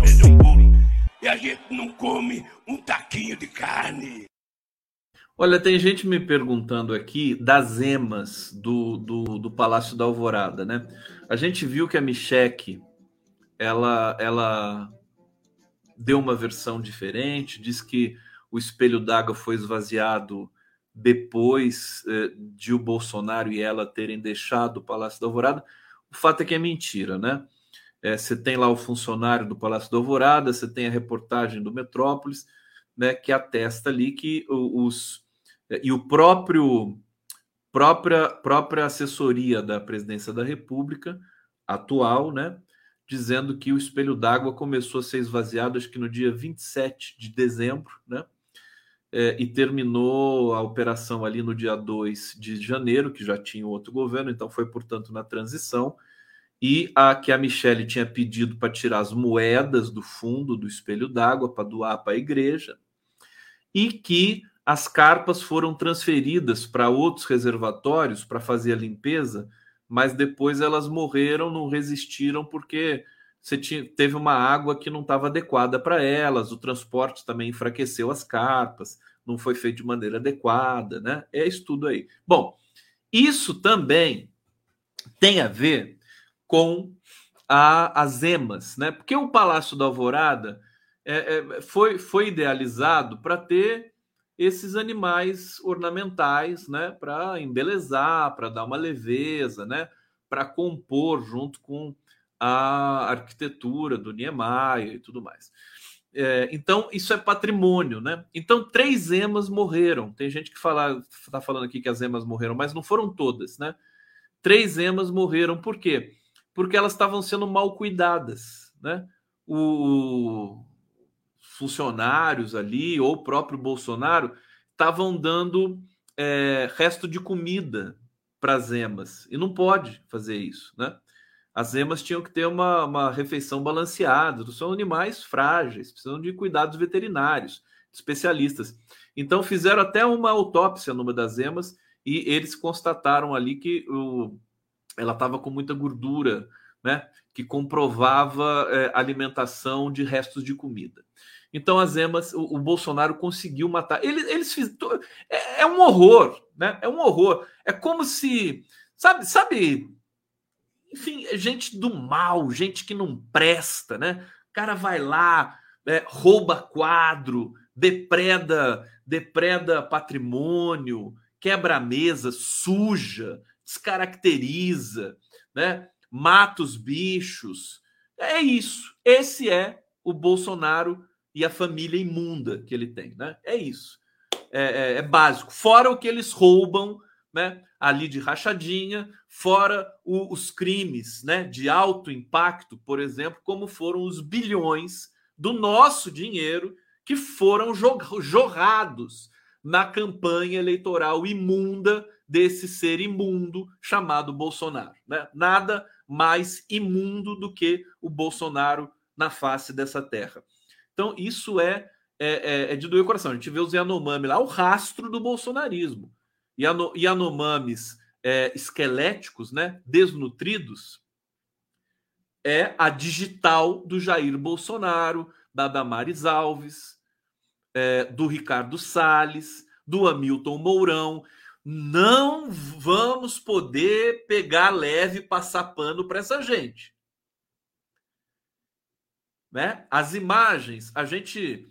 feijão puro. E a gente não come um taquinho de carne. Olha, tem gente me perguntando aqui das emas do, do, do Palácio da Alvorada, né? A gente viu que a Micheque, ela, ela deu uma versão diferente, diz que o espelho d'água foi esvaziado depois eh, de o Bolsonaro e ela terem deixado o Palácio da Alvorada. O fato é que é mentira, né? É, você tem lá o funcionário do Palácio da Alvorada, você tem a reportagem do Metrópolis, né, que atesta ali que os e o próprio própria própria assessoria da Presidência da República atual, né, dizendo que o espelho d'água começou a ser esvaziado, acho que no dia 27 de dezembro, né? É, e terminou a operação ali no dia 2 de janeiro, que já tinha outro governo, então foi, portanto, na transição. E a que a Michelle tinha pedido para tirar as moedas do fundo do espelho d'água para doar para a igreja, e que as carpas foram transferidas para outros reservatórios para fazer a limpeza mas depois elas morreram, não resistiram porque você tinha, teve uma água que não estava adequada para elas, o transporte também enfraqueceu as carpas, não foi feito de maneira adequada, né? É isso tudo aí. Bom, isso também tem a ver com a, as emas, né? Porque o Palácio da Alvorada é, é, foi, foi idealizado para ter esses animais ornamentais, né, para embelezar, para dar uma leveza, né, para compor junto com a arquitetura do Niemeyer e tudo mais. É, então, isso é patrimônio, né? Então, três emas morreram. Tem gente que está falando aqui que as emas morreram, mas não foram todas, né? Três emas morreram, por quê? Porque elas estavam sendo mal cuidadas, né? O, funcionários ali, ou o próprio Bolsonaro, estavam dando é, resto de comida para as emas. E não pode fazer isso, né? As emas tinham que ter uma, uma refeição balanceada, são animais frágeis, precisam de cuidados veterinários, especialistas. Então fizeram até uma autópsia numa das emas e eles constataram ali que o, ela estava com muita gordura, né? Que comprovava é, alimentação de restos de comida. Então as emas, o, o Bolsonaro conseguiu matar. Eles, eles fizeram. É, é, um horror, né? É um horror. É como se. Sabe, sabe. Enfim, é gente do mal, gente que não presta, né? O cara vai lá, é, rouba quadro, depreda, depreda patrimônio, quebra a mesa, suja, descaracteriza, né? Mata os bichos. É isso. Esse é o Bolsonaro e a família imunda que ele tem, né? É isso. É, é, é, básico. Fora o que eles roubam, né? Ali de rachadinha, fora o, os crimes, né? De alto impacto, por exemplo, como foram os bilhões do nosso dinheiro que foram jorrados na campanha eleitoral imunda desse ser imundo chamado Bolsonaro, né? Nada mais imundo do que o Bolsonaro na face dessa terra. Então, isso é, é, é, é de doer o coração. A gente vê os Yanomami lá, o rastro do bolsonarismo. Yano, Yanomamis é, esqueléticos, né, desnutridos, é a digital do Jair Bolsonaro, da Damares Alves, é, do Ricardo Salles, do Hamilton Mourão. Não vamos poder pegar leve e passar pano para essa gente. Né? As imagens, a gente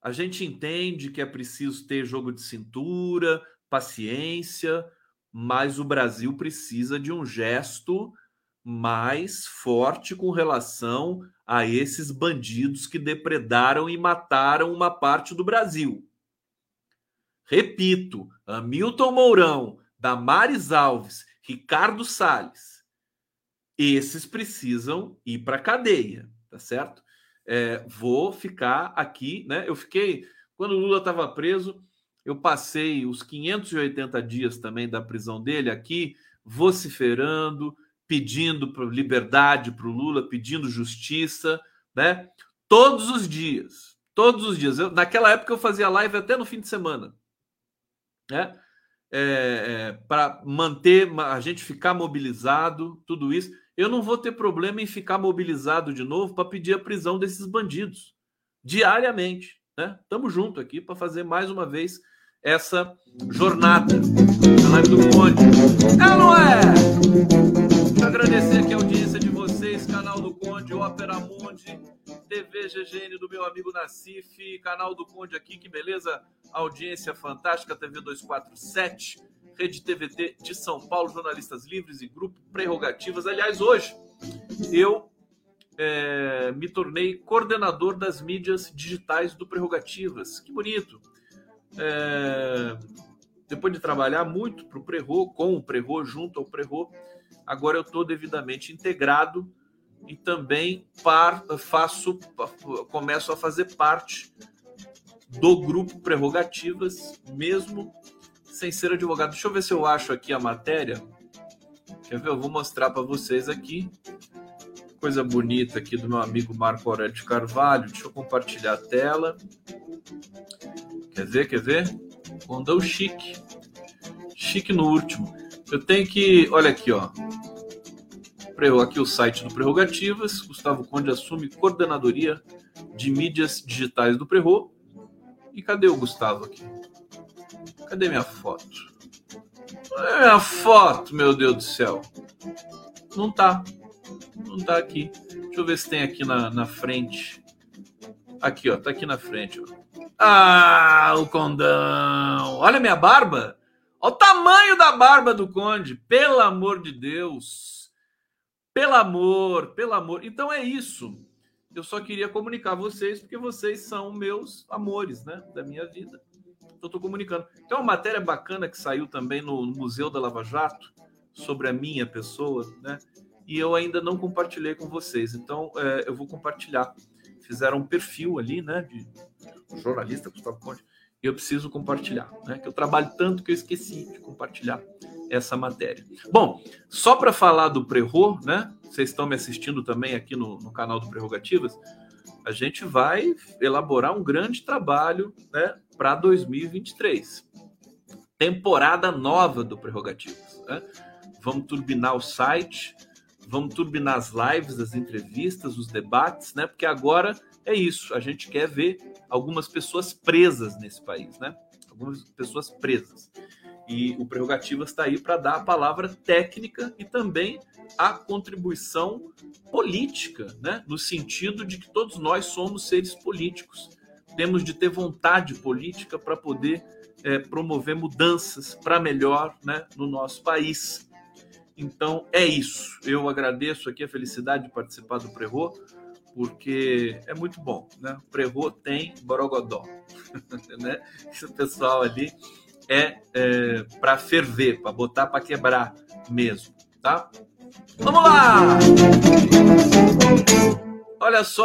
a gente entende que é preciso ter jogo de cintura, paciência, mas o Brasil precisa de um gesto mais forte com relação a esses bandidos que depredaram e mataram uma parte do Brasil. Repito, Hamilton Mourão, Damares Alves, Ricardo Salles, esses precisam ir para a cadeia, tá certo? É, vou ficar aqui, né? Eu fiquei, quando o Lula estava preso, eu passei os 580 dias também da prisão dele aqui, vociferando, pedindo liberdade para o Lula, pedindo justiça, né? Todos os dias, todos os dias. Eu, naquela época eu fazia live até no fim de semana né? É, é, para manter a gente ficar mobilizado, tudo isso. Eu não vou ter problema em ficar mobilizado de novo para pedir a prisão desses bandidos diariamente. Né? Estamos juntos aqui para fazer mais uma vez essa jornada na live do Conde. É não é? Quero agradecer aqui a audiência de vocês, canal do Conde, Ópera Mundi, TV GGN do meu amigo Nacife, canal do Conde aqui, que beleza, audiência fantástica, TV 247, Rede TVT de São Paulo, Jornalistas Livres e Grupo Prerrogativas. Aliás, hoje eu é, me tornei coordenador das mídias digitais do Prerrogativas. Que bonito! É, depois de trabalhar muito para o Prerro, com o Prerro, junto ao Prerro, agora eu estou devidamente integrado e também par, faço, começo a fazer parte do grupo Prerrogativas, mesmo sem ser advogado. Deixa eu ver se eu acho aqui a matéria. Quer ver? Eu vou mostrar para vocês aqui. Coisa bonita aqui do meu amigo Marco Aurélio de Carvalho. Deixa eu compartilhar a tela. Quer ver? Quer ver? Condão chique. Chique no último. Eu tenho que. Olha aqui, ó. Aqui o site do Prerrogativas. Gustavo Conde assume coordenadoria de mídias digitais do Prerro. E cadê o Gustavo aqui? Cadê minha foto? É minha foto, meu Deus do céu. Não tá. Não tá aqui. Deixa eu ver se tem aqui na, na frente. Aqui, ó. Tá aqui na frente, ó. Ah, o condão. Olha minha barba. Olha o tamanho da barba do conde. Pelo amor de Deus. Pelo amor, pelo amor. Então é isso eu só queria comunicar a vocês, porque vocês são meus amores, né? Da minha vida. Então, estou comunicando. Tem uma matéria bacana que saiu também no Museu da Lava Jato sobre a minha pessoa, né? E eu ainda não compartilhei com vocês. Então, é, eu vou compartilhar. Fizeram um perfil ali, né? De jornalista Gustavo Conte. E eu preciso compartilhar, né? Que eu trabalho tanto que eu esqueci de compartilhar essa matéria. Bom, só para falar do Prerro, né? Vocês estão me assistindo também aqui no, no canal do Prerrogativas. A gente vai elaborar um grande trabalho, né, para 2023. Temporada nova do Prerrogativas. Né? Vamos turbinar o site, vamos turbinar as lives, as entrevistas, os debates, né? Porque agora é isso. A gente quer ver algumas pessoas presas nesse país, né? Algumas pessoas presas. E o Prerrogativas está aí para dar a palavra técnica e também a contribuição política, né? no sentido de que todos nós somos seres políticos. Temos de ter vontade política para poder é, promover mudanças para melhor né, no nosso país. Então é isso. Eu agradeço aqui a felicidade de participar do Prerro, porque é muito bom. Né? O tem Borogodó. (laughs) né? Esse pessoal ali é, é para ferver, para botar para quebrar mesmo, tá? Vamos lá! Olha só,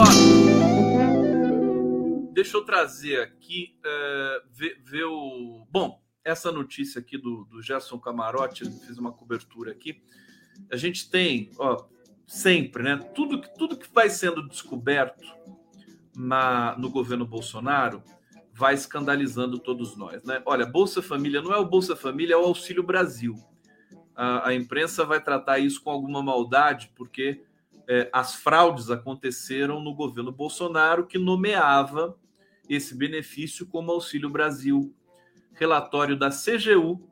deixa eu trazer aqui, é, ver, ver, o. Bom, essa notícia aqui do, do Gerson Camarote, fez uma cobertura aqui. A gente tem, ó, sempre, né? Tudo, tudo que vai sendo descoberto na, no governo Bolsonaro vai escandalizando todos nós, né? Olha, Bolsa Família não é o Bolsa Família, é o Auxílio Brasil. A, a imprensa vai tratar isso com alguma maldade, porque é, as fraudes aconteceram no governo Bolsonaro, que nomeava esse benefício como Auxílio Brasil. Relatório da CGU,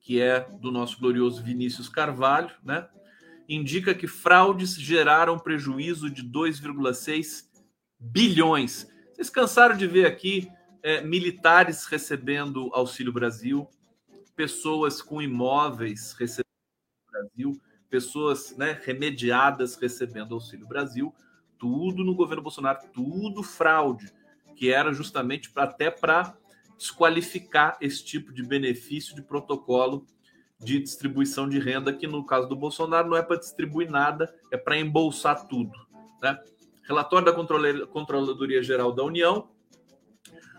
que é do nosso glorioso Vinícius Carvalho, né? indica que fraudes geraram prejuízo de 2,6 bilhões. Vocês cansaram de ver aqui é, militares recebendo Auxílio Brasil, pessoas com imóveis recebendo Auxílio Brasil, pessoas né, remediadas recebendo Auxílio Brasil, tudo no governo Bolsonaro, tudo fraude, que era justamente pra, até para desqualificar esse tipo de benefício de protocolo de distribuição de renda, que no caso do Bolsonaro não é para distribuir nada, é para embolsar tudo. Né? Relatório da Controladoria Geral da União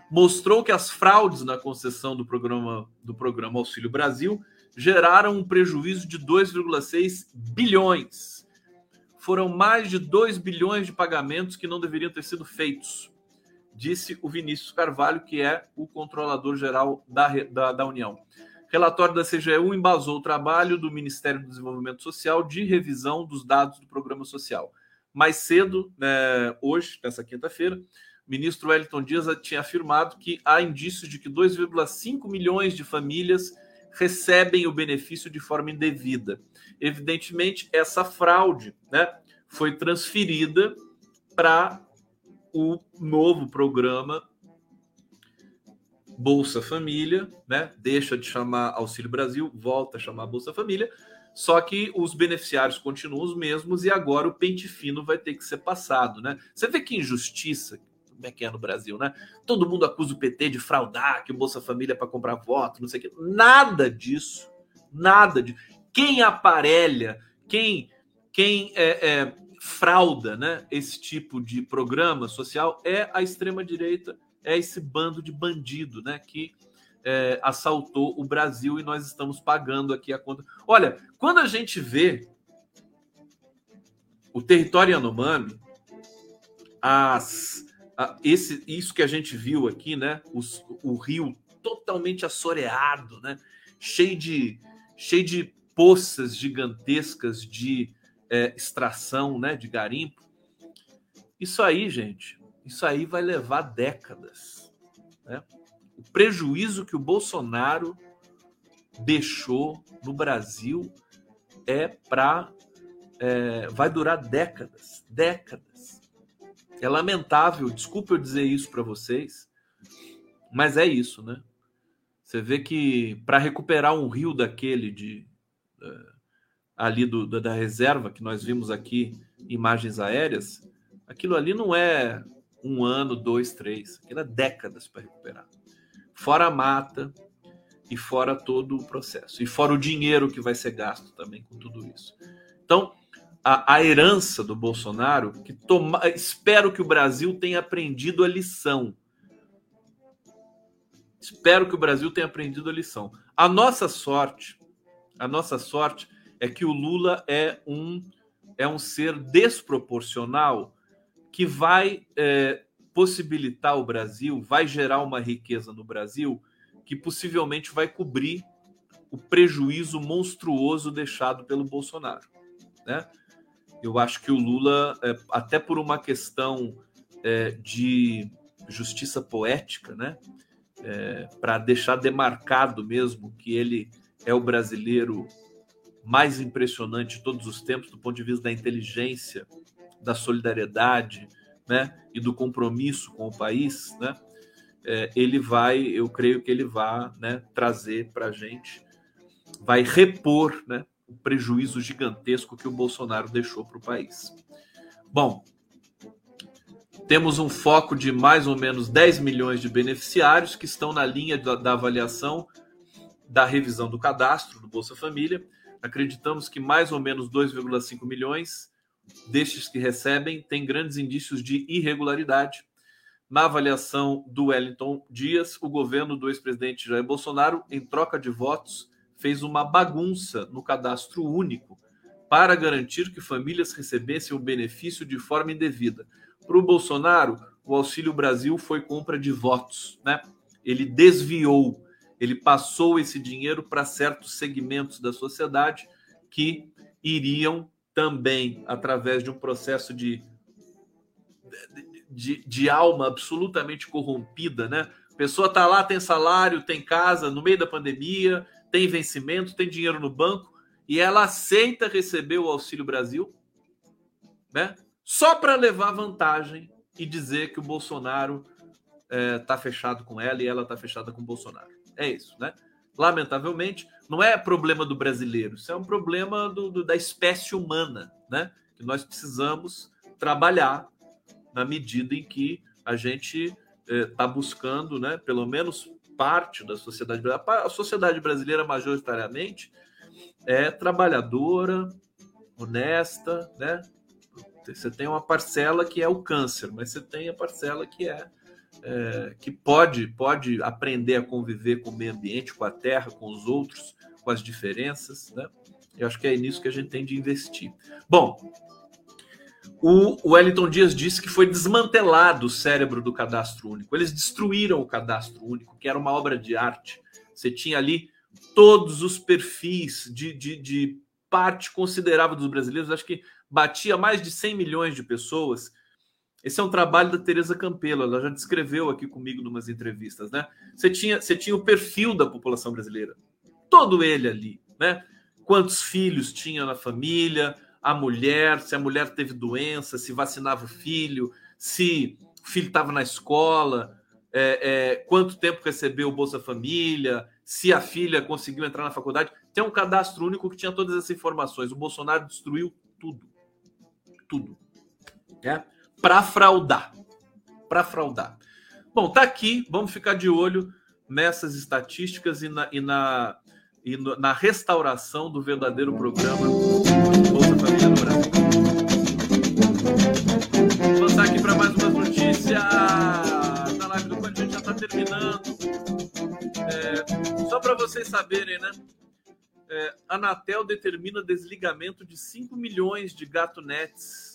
mostrou que as fraudes na concessão do programa, do programa Auxílio Brasil geraram um prejuízo de 2,6 bilhões. Foram mais de 2 bilhões de pagamentos que não deveriam ter sido feitos, disse o Vinícius Carvalho, que é o controlador geral da, da, da União. Relatório da CGU embasou o trabalho do Ministério do Desenvolvimento Social de revisão dos dados do programa social. Mais cedo, né, hoje, nessa quinta-feira, o ministro Wellington Dias tinha afirmado que há indícios de que 2,5 milhões de famílias recebem o benefício de forma indevida. Evidentemente, essa fraude né, foi transferida para o novo programa Bolsa Família, né? Deixa de chamar Auxílio Brasil, volta a chamar Bolsa Família. Só que os beneficiários continuam os mesmos e agora o pente fino vai ter que ser passado, né? Você vê que injustiça, como é que é no Brasil, né? Todo mundo acusa o PT de fraudar, que o Bolsa Família é para comprar voto, não sei o quê. Nada disso. Nada disso. Quem aparelha, quem, quem é, é, frauda né, esse tipo de programa social é a extrema-direita é esse bando de bandido, né? Que é, assaltou o Brasil e nós estamos pagando aqui a conta. Olha, quando a gente vê o território Yanomami, as, a, esse, isso que a gente viu aqui, né? Os, o rio totalmente assoreado, né? Cheio de, cheio de poças gigantescas de é, extração, né? De garimpo. Isso aí, gente, isso aí vai levar décadas. Né? O prejuízo que o Bolsonaro deixou no Brasil é para. É, vai durar décadas décadas. É lamentável, desculpa eu dizer isso para vocês, mas é isso, né? Você vê que para recuperar um rio daquele de uh, ali do, da reserva que nós vimos aqui, imagens aéreas, aquilo ali não é um ano, dois, três. Aquilo é décadas para recuperar. Fora a mata e fora todo o processo. E fora o dinheiro que vai ser gasto também com tudo isso. Então, a, a herança do Bolsonaro, que toma, espero que o Brasil tenha aprendido a lição. Espero que o Brasil tenha aprendido a lição. A nossa sorte, a nossa sorte é que o Lula é um é um ser desproporcional que vai é, possibilitar o Brasil, vai gerar uma riqueza no Brasil que possivelmente vai cobrir o prejuízo monstruoso deixado pelo Bolsonaro. Né? Eu acho que o Lula, é, até por uma questão é, de justiça poética, né? É, para deixar demarcado mesmo que ele é o brasileiro mais impressionante de todos os tempos do ponto de vista da inteligência, da solidariedade, né, e do compromisso com o país, né, é, ele vai, eu creio que ele vai né, trazer para a gente, vai repor né, o prejuízo gigantesco que o Bolsonaro deixou para o país. Bom, temos um foco de mais ou menos 10 milhões de beneficiários que estão na linha da, da avaliação da revisão do cadastro do Bolsa Família. Acreditamos que mais ou menos 2,5 milhões destes que recebem têm grandes indícios de irregularidade. Na avaliação do Wellington Dias, o governo do ex-presidente Jair Bolsonaro, em troca de votos, fez uma bagunça no cadastro único para garantir que famílias recebessem o benefício de forma indevida. Para o Bolsonaro, o Auxílio Brasil foi compra de votos, né? Ele desviou, ele passou esse dinheiro para certos segmentos da sociedade que iriam também, através de um processo de, de, de alma absolutamente corrompida, né? A pessoa está lá, tem salário, tem casa, no meio da pandemia, tem vencimento, tem dinheiro no banco, e ela aceita receber o Auxílio Brasil, né? Só para levar vantagem e dizer que o Bolsonaro está é, fechado com ela e ela está fechada com o Bolsonaro. É isso, né? Lamentavelmente, não é problema do brasileiro, isso é um problema do, do, da espécie humana, né? Que nós precisamos trabalhar na medida em que a gente está é, buscando, né? Pelo menos parte da sociedade brasileira, a sociedade brasileira majoritariamente é trabalhadora, honesta, né? Você tem uma parcela que é o câncer, mas você tem a parcela que é, é, que pode pode aprender a conviver com o meio ambiente, com a terra, com os outros, com as diferenças, né? Eu acho que é nisso que a gente tem de investir. Bom, o Wellington Dias disse que foi desmantelado o cérebro do cadastro único. Eles destruíram o cadastro único, que era uma obra de arte. Você tinha ali todos os perfis de, de, de parte considerável dos brasileiros. Acho que batia mais de 100 milhões de pessoas. Esse é um trabalho da Teresa Campelo, ela já descreveu aqui comigo em umas entrevistas, né? Você tinha, você tinha o perfil da população brasileira, todo ele ali, né? Quantos filhos tinha na família, a mulher, se a mulher teve doença, se vacinava o filho, se o filho estava na escola, é, é, quanto tempo recebeu o Bolsa Família, se a filha conseguiu entrar na faculdade. Tem um cadastro único que tinha todas essas informações. O Bolsonaro destruiu tudo tudo. Né? Para fraudar. Para fraudar. Bom, tá aqui. Vamos ficar de olho nessas estatísticas e na, e na, e no, na restauração do verdadeiro programa Bolsa Família no Brasil. Vou passar aqui para mais uma notícia. Na live do a gente já está terminando. É, só para vocês saberem, né? é, Anatel determina desligamento de 5 milhões de gato nets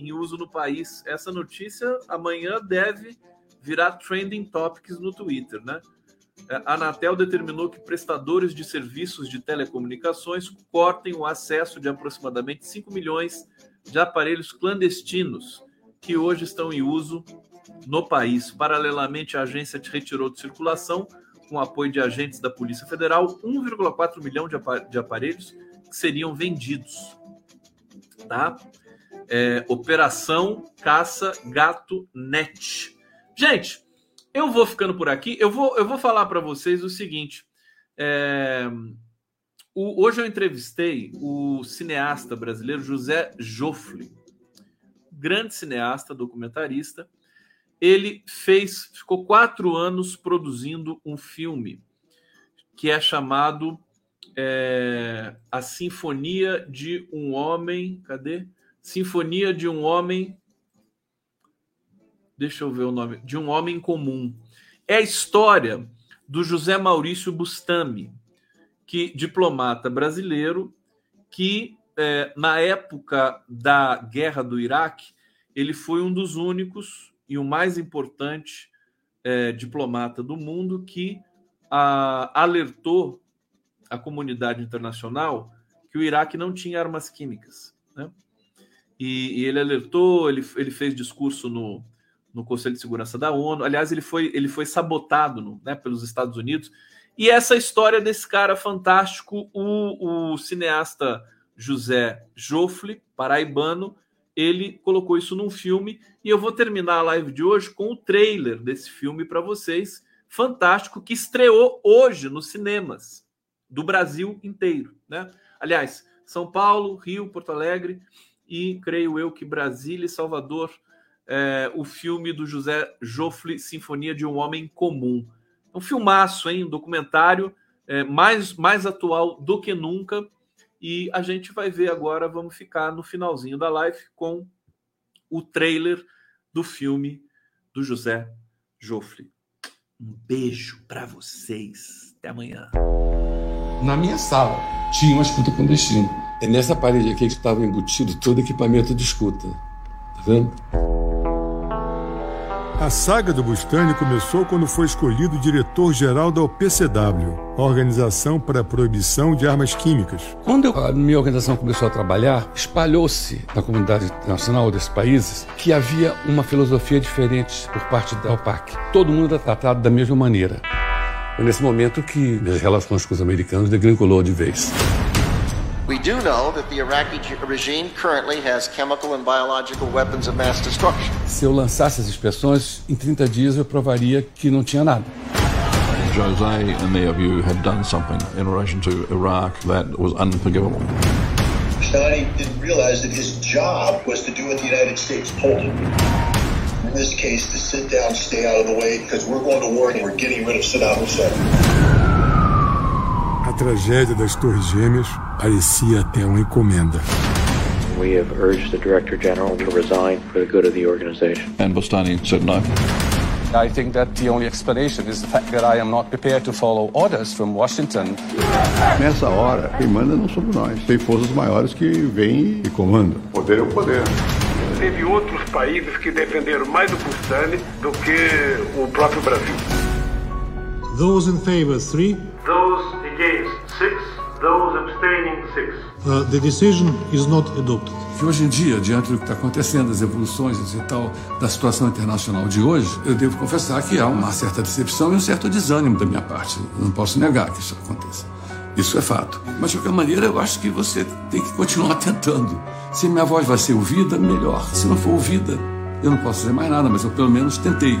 em uso no país. Essa notícia amanhã deve virar trending topics no Twitter, né? É, a Anatel determinou que prestadores de serviços de telecomunicações cortem o acesso de aproximadamente 5 milhões de aparelhos clandestinos que hoje estão em uso no país. Paralelamente, a agência retirou de circulação com apoio de agentes da Polícia Federal, 1,4 milhão de aparelhos que seriam vendidos. Tá? É, Operação Caça Gato Net. Gente, eu vou ficando por aqui. Eu vou, eu vou falar para vocês o seguinte. É, o, hoje eu entrevistei o cineasta brasileiro José Joffre, grande cineasta, documentarista, ele fez, ficou quatro anos produzindo um filme que é chamado é, A Sinfonia de um Homem. Cadê? Sinfonia de um Homem. Deixa eu ver o nome. De um Homem Comum. É a história do José Maurício Bustami, que diplomata brasileiro, que é, na época da guerra do Iraque, ele foi um dos únicos e o mais importante é, diplomata do mundo que a, alertou a comunidade internacional que o Iraque não tinha armas químicas. Né? E, e, ele alertou, ele, ele fez discurso no, no Conselho de Segurança da ONU. Aliás, ele foi, ele foi sabotado no, né, pelos Estados Unidos. E essa história desse cara fantástico, o, o cineasta José Joffre, paraibano, ele colocou isso num filme e eu vou terminar a live de hoje com o trailer desse filme para vocês, fantástico, que estreou hoje nos cinemas do Brasil inteiro, né? Aliás, São Paulo, Rio, Porto Alegre e creio eu que Brasília e Salvador, é, o filme do José Joffre, Sinfonia de um Homem Comum. Um filmaço, hein? Um documentário é, mais, mais atual do que nunca e a gente vai ver agora, vamos ficar no finalzinho da live com o trailer do filme do José Joffre. Um beijo para vocês. Até amanhã. Na minha sala tinha uma escuta clandestina É nessa parede aqui que estava embutido todo equipamento de escuta. Tá vendo? A saga do Bustani começou quando foi escolhido diretor-geral da OPCW, Organização para a Proibição de Armas Químicas. Quando a minha organização começou a trabalhar, espalhou-se na comunidade internacional desses países que havia uma filosofia diferente por parte da OPAC. Todo mundo era tratado da mesma maneira. Foi nesse momento que minhas relações com os americanos degringolou de vez. We do know that the Iraqi regime currently has chemical and biological weapons of mass destruction. Se eu lançasse as inspeções, em 30 dias eu provaria que não tinha nada. Jose and their view had done something in relation to Iraq that was unforgivable. Stein didn't realize that his job was to do what the United States told him. In this case, to sit down, stay out of the way, because we're going to war and we're getting rid of Saddam Hussein. A tragédia das Torres Gêmeas parecia até uma encomenda. We have urged the Director General to resign for the good of the organization. And Bustani said no. I think that the only explanation is the fact that I am not prepared to follow orders from Washington. Nessa hora, quem manda não somos nós. Tem forças maiores que vêm e comandam. Poder é o poder. Teve outros países que defenderam mais o Bustani do que o próprio Brasil. Those in favor, three. Those against, six. Those abstaining, six. Uh, the decision is not adopted. Que hoje em dia, diante do que está acontecendo, as evoluções e tal, da situação internacional de hoje, eu devo confessar que há uma certa decepção e um certo desânimo da minha parte. Eu não posso negar que isso aconteça. Isso é fato. Mas, de qualquer maneira, eu acho que você tem que continuar (laughs) tentando. Se minha voz vai ser ouvida, melhor. Se não for ouvida, eu não posso dizer mais nada, mas eu pelo menos tentei.